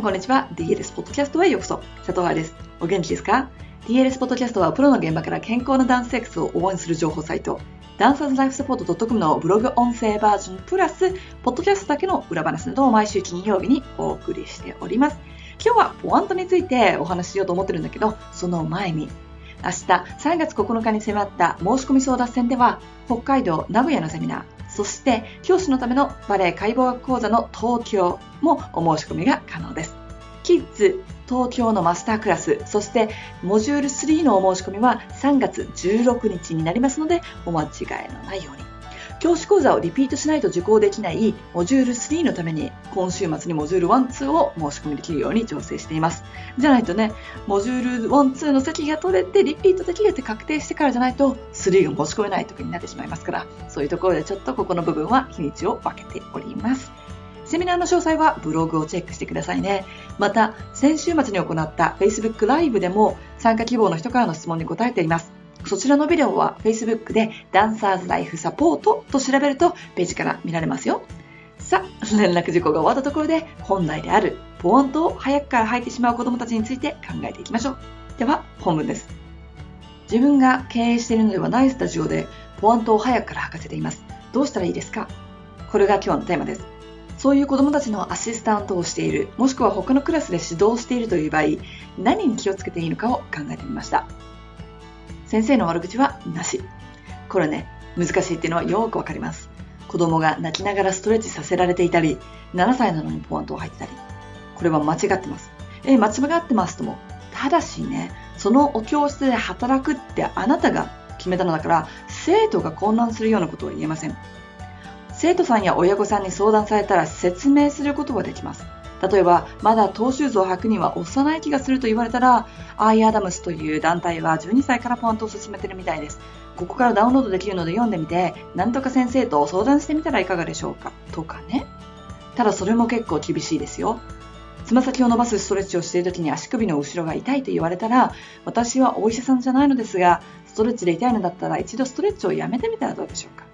んこんにちは。DLS ポッドキャストへようこそ。佐藤愛です。お元気ですか ?DLS ポッドキャストはプロの現場から健康なダンスセックスを応援する情報サイト、ダンサーズライフサポート .com のブログ音声バージョンプラス、ポッドキャストだけの裏話などを毎週金曜日にお送りしております。今日はポワントについてお話ししようと思ってるんだけど、その前に、明日3月9日に迫った申し込み争奪戦では、北海道名古屋のセミナー、そして教師のためのバレエ解剖学講座の東京もお申し込みが可能です。キッズ東京のマスタークラス、そしてモジュール3のお申し込みは3月16日になりますのでお間違いのないように。教師講座をリピートしないと受講できないモジュール3のために今週末にモジュール1、2を申し込みできるように調整しています。じゃないとね、モジュール1、2の席が取れてリピートできるって確定してからじゃないと3が申し込めない時になってしまいますから、そういうところでちょっとここの部分は日にちを分けております。セミナーの詳細はブログをチェックしてくださいね。また、先週末に行った Facebook ライブでも参加希望の人からの質問に答えています。そちらのビデオは Facebook でダンサーズライフサポートと調べるとページから見られますよ。さあ、連絡事項が終わったところで本題であるポワントを早くから吐いてしまう子供たちについて考えていきましょう。では、本文です。自分が経営しているのではないスタジオでポワントを早くから吐かせています。どうしたらいいですか？これが今日のテーマです。そういう子供たちのアシスタントをしている、もしくは他のクラスで指導しているという場合、何に気をつけていいのかを考えてみました。先生の悪口はなし。これね、難しいっていうのはよくわかります。子供が泣きながらストレッチさせられていたり、7歳なのにポワントを入ってたり。これは間違ってます。え、間違ってますとも。ただしね、そのお教室で働くってあなたが決めたのだから、生徒が混乱するようなことは言えません。生徒さんや親御さんに相談されたら説明することができます。例えば、まだトーシューズを履くには幼い気がすると言われたら、アイアダムスという団体は12歳からポワントを進めてるみたいです。ここからダウンロードできるので読んでみて、なんとか先生と相談してみたらいかがでしょうかとかね。ただそれも結構厳しいですよ。つま先を伸ばすストレッチをしている時に足首の後ろが痛いと言われたら、私はお医者さんじゃないのですが、ストレッチで痛いのだったら一度ストレッチをやめてみたらどうでしょうか。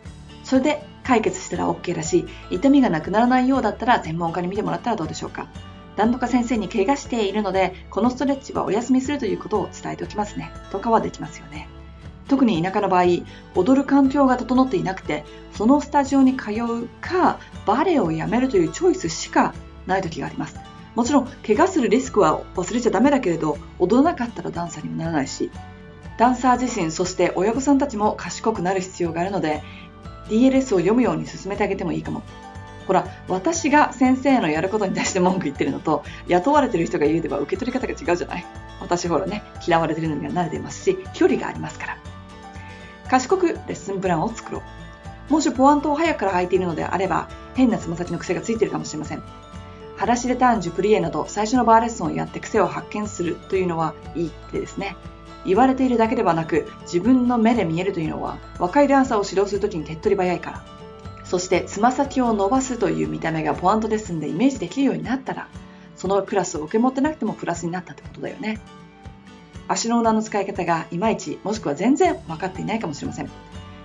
それで解決したら OK だし、痛みがなくならないようだったら専門家に見てもらったらどうでしょうか。何度か先生に怪我しているので、このストレッチはお休みするということを伝えておきますね。とかはできますよね。特に田舎の場合、踊る環境が整っていなくて、そのスタジオに通うか、バレエをやめるというチョイスしかない時があります。もちろん、怪我するリスクは忘れちゃダメだけれど、踊らなかったらダンサーにもならないし、ダンサー自身、そして親御さんたちも賢くなる必要があるので、DLS を読むように進めてあげてもいいかも。ほら、私が先生のやることに対して文句言ってるのと、雇われてる人が言うでは受け取り方が違うじゃない私ほらね、嫌われてるのには慣れてますし、距離がありますから。賢くレッスンプランを作ろう。もしポワントを早くから履いているのであれば、変なつま先の癖がついているかもしれません。裸足でターン、ジュプリエなど最初のバーレッスンをやって癖を発見するというのはいい手ですね。言われているだけではなく自分の目で見えるというのは若いダンサーを指導するときに手っ取り早いから。そしてつま先を伸ばすという見た目がポワントですんでイメージできるようになったらそのクラスを受け持ってなくてもプラスになったってことだよね。足の裏の使い方がいまいちもしくは全然分かっていないかもしれません。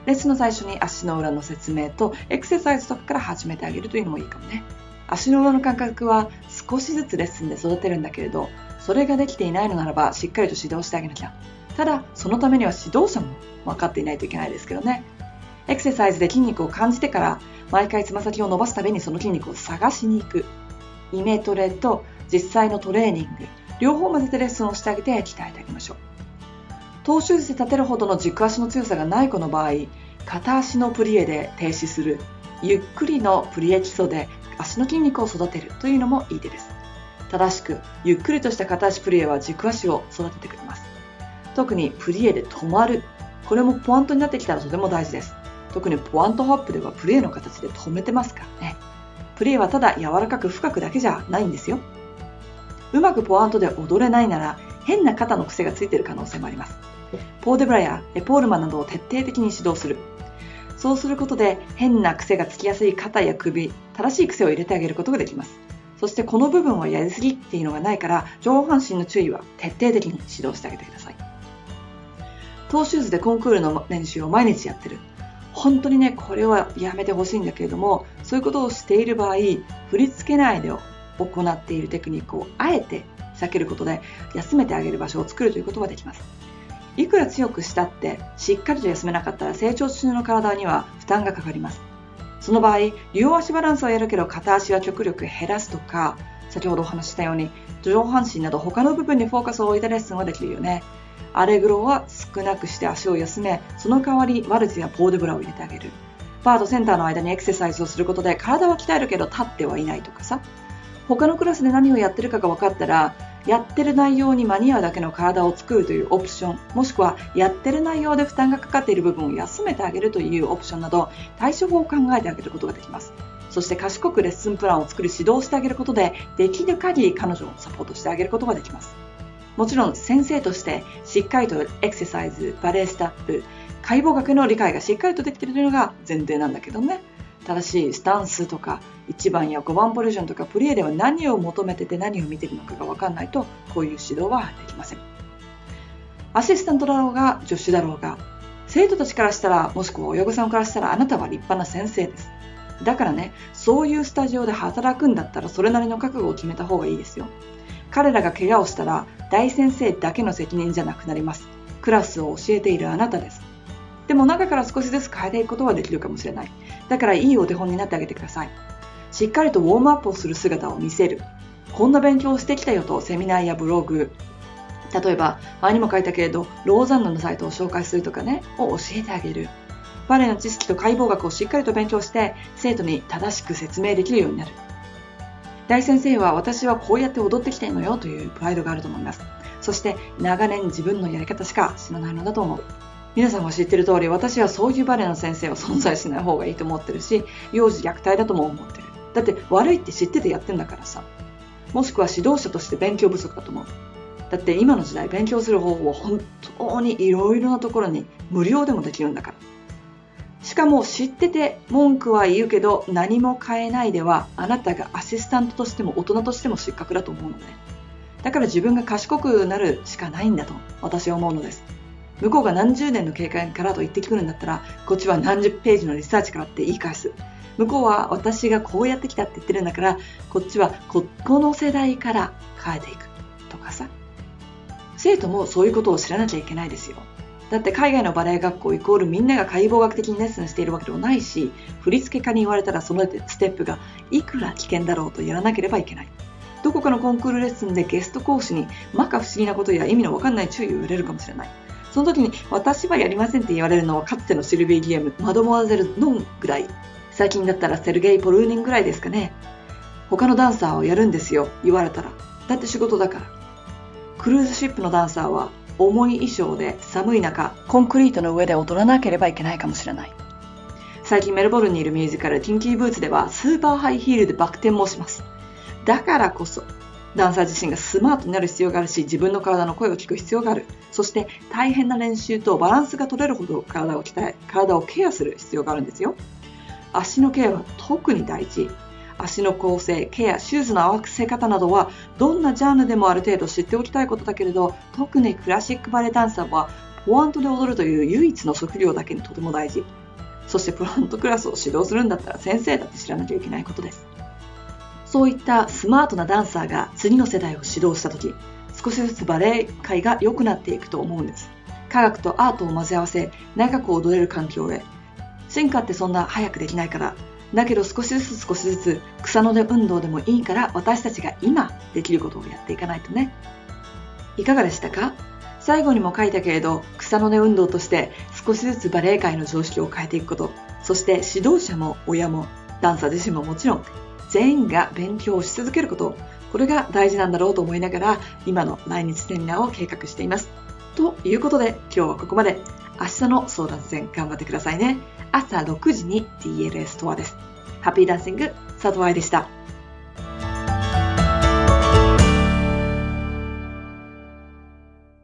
レッスンの最初に足の裏の説明とエクササイズとかから始めてあげるというのもいいかもね。足の裏の感覚は少しずつレッスンで育てるんだけれどそれができていないのならばしっかりと指導してあげなきゃ。ただそのためには指導者も分かっていないといけないですけどね。エクササイズで筋肉を感じてから毎回つま先を伸ばすたびにその筋肉を探しに行く。イメトレと実際のトレーニング。両方混ぜてレッスンをしてあげて鍛えてあげましょう。トーシューズで立てるほどの軸足の強さがない子の場合片足のプリエで停止する。ゆっくりのプリエ基礎で足の筋肉を育てるというのもいい手です。正しくゆっくりとした片足プリエは軸足を育ててくれます特にプリエで止まるこれもポワントになってきたらとても大事です特にポワントホップではプリエの形で止めてますからね。プレーはただ柔らかく深くだけじゃないんですよ。うまくポワントで踊れないなら変な肩の癖がついている可能性もあります。ポーデブラやエポールマンなどを徹底的に指導する。そうすることで変な癖がつきやすい肩や首、正しい癖を入れてあげることができます。そしてこの部分はやりすぎっていうのがないから上半身の注意は徹底的に指導してあげてください。トーシューズでコンクールの練習を毎日やってる。本当にね、これはやめてほしいんだけれども、そういうことをしている場合、振り付けないで行っているテクニックをあえて避けることで休めてあげる場所を作るということができます。いくら強くしたってしっかりと休めなかったら成長中の体には負担がかかります。その場合、両足バランスはやるけど片足は極力減らすとか、先ほどお話ししたように上半身など他の部分にフォーカスを置いたレッスンはできるよね。アレグロは少なくして足を休め、その代わりワルツやポーデブラを入れてあげる。バーとセンターの間にエクササイズをすることで体は鍛えるけど立ってはいないとかさ。他のクラスで何をやってるかが分かったら、やってる内容に間に合うだけの体を作るというオプション、もしくはやってる内容で負担がかかっている部分を休めてあげるというオプションなど、対処法を考えてあげることができます。そして賢くレッスンプランを作る指導してあげることで、できる限り彼女をサポートしてあげることができます。もちろん先生としてしっかりとエクササイズ、バレエスタッフ、解剖学の理解がしっかりとできているというのが前提なんだけどね。正しいスタンスとか1番や5番ポジションとかプレーでは何を求めてて何を見てるのかが分かんないとこういう指導はできません。アシスタントだろうが助手だろうが生徒たちからしたらもしくは親御さんからしたらあなたは立派な先生です。だからねそういうスタジオで働くんだったらそれなりの覚悟を決めた方がいいですよ。彼らが怪我をしたら大先生だけの責任じゃなくなります。クラスを教えているあなたです。でも中から少しずつ変えていくことはできるかもしれない。だからいいお手本になってあげてください。しっかりとウォームアップをする姿を見せる。こんな勉強をしてきたよとセミナーやブログ、例えば前にも書いたけれど、ローザンヌのサイトを紹介するとかね、を教えてあげる。バレエの知識と解剖学をしっかりと勉強して、生徒に正しく説明できるようになる。大先生は私はこうやって踊ってきてるのよというプライドがあると思います。そして長年自分のやり方しか知らないのだと思う。皆さんも知ってる通り私はそういうバレエの先生は存在しない方がいいと思ってるし、幼児虐待だとも思ってる。だって悪いって知っててやってんだからさ。もしくは指導者として勉強不足だと思う。だって今の時代勉強する方法は本当にいろいろなところに無料でもできるんだから。しかも知ってて文句は言うけど何も変えないではあなたがアシスタントとしても大人としても失格だと思うのね。だから自分が賢くなるしかないんだと私は思うのです。向こうが何十年の経験からと言ってくるんだったらこっちは何十ページのリサーチからって言い返す。向こうは私がこうやってきたって言ってるんだからこっちはここの世代から変えていくとかさ。生徒もそういうことを知らなきゃいけないですよ。だって海外のバレエ学校イコールみんなが解剖学的にレッスンしているわけでもないし振付家に言われたらそのステップがいくら危険だろうとやらなければいけない。どこかのコンクールレッスンでゲスト講師に摩訶不思議なことや意味のわかんない注意を言われるかもしれない。その時に私はやりませんって言われるのはかつてのシルビー・ギエムマドモアゼル・ノンぐらい。最近だったらセルゲイ・ポルーニンぐらいですかね。他のダンサーをやるんですよ、言われたら。だって仕事だから。クルーズシップのダンサーは重い衣装で寒い中、コンクリートの上で踊らなければいけないかもしれない。最近メルボルンにいるミュージカルティンキーブーツではスーパーハイヒールでバク転もします。だからこそ、ダンサー自身がスマートになる必要があるし、自分の体の声を聞く必要がある。そして大変な練習とバランスが取れるほど体を鍛え、体をケアする必要があるんですよ。足のケアは特に大事。足の構成、ケア、シューズの合わせ方などはどんなジャンルでもある程度知っておきたいことだけれど特にクラシックバレエダンサーはポワントで踊るという唯一の職業だけにとても大事。そしてプラントクラスを指導するんだったら先生だって知らなきゃいけないことです。そういったスマートなダンサーが次の世代を指導した時少しずつバレエ界が良くなっていくと思うんです。科学とアートを混ぜ合わせ長く踊れる環境へ。進化ってそんな早くできないから。だけど少しずつ少しずつ草の根運動でもいいから私たちが今できることをやっていかないとね。いかがでしたか？最後にも書いたけれど草の根運動として少しずつバレエ界の常識を変えていくこと、そして指導者も親もダンサー自身ももちろん全員が勉強し続けること、これが大事なんだろうと思いながら今の来日セミナーを計画しています。ということで今日はここまで。明日の争奪戦頑張ってくださいね。朝6時に DLS ストアです。ハッピーダンシング、佐藤愛でした。